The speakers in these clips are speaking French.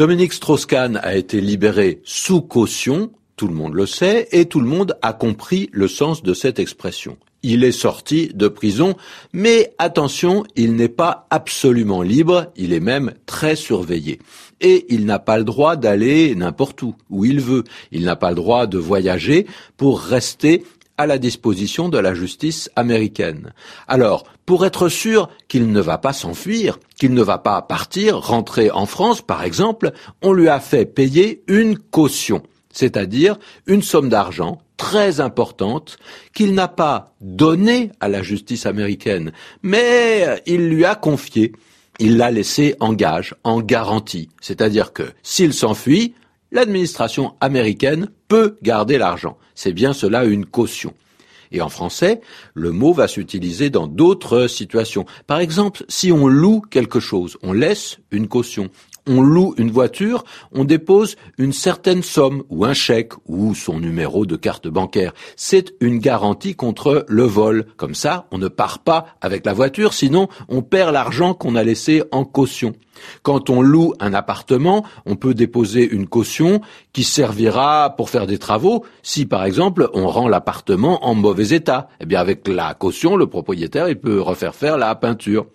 Dominique Strauss-Kahn a été libéré sous caution, tout le monde le sait, et tout le monde a compris le sens de cette expression. Il est sorti de prison, mais attention, il n'est pas absolument libre, il est même très surveillé. Et il n'a pas le droit d'aller n'importe où, où il veut. Il n'a pas le droit de voyager pour rester à la disposition de la justice américaine. Alors, pour être sûr qu'il ne va pas s'enfuir, qu'il ne va pas partir, rentrer en France, par exemple, on lui a fait payer une caution, c'est-à-dire une somme d'argent très importante qu'il n'a pas donnée à la justice américaine, mais il lui a confiée. Il l'a laissé en gage, en garantie. C'est-à-dire que s'il s'enfuit, l'administration américaine peut garder l'argent. C'est bien cela une caution. Et en français, le mot va s'utiliser dans d'autres situations. Par exemple, si on loue quelque chose, on laisse une caution on loue une voiture, on dépose une certaine somme ou un chèque ou son numéro de carte bancaire. C'est une garantie contre le vol. Comme ça, on ne part pas avec la voiture, sinon on perd l'argent qu'on a laissé en caution. Quand on loue un appartement, on peut déposer une caution qui servira pour faire des travaux si par exemple on rend l'appartement en mauvais état. Eh bien avec la caution, le propriétaire il peut refaire faire la peinture.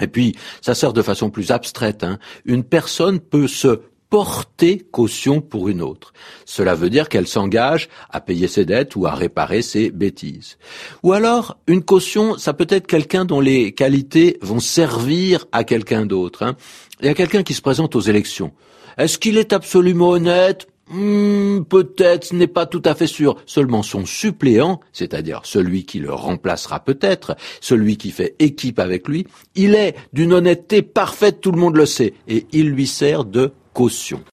Et puis, ça sert de façon plus abstraite. Hein. Une personne peut se porter caution pour une autre. Cela veut dire qu'elle s'engage à payer ses dettes ou à réparer ses bêtises. Ou alors, une caution, ça peut être quelqu'un dont les qualités vont servir à quelqu'un d'autre. Hein. Il y a quelqu'un qui se présente aux élections. Est-ce qu'il est absolument honnête? Hmm, peut-être, ce n'est pas tout à fait sûr. Seulement son suppléant, c'est-à-dire celui qui le remplacera peut-être, celui qui fait équipe avec lui, il est d'une honnêteté parfaite, tout le monde le sait, et il lui sert de caution.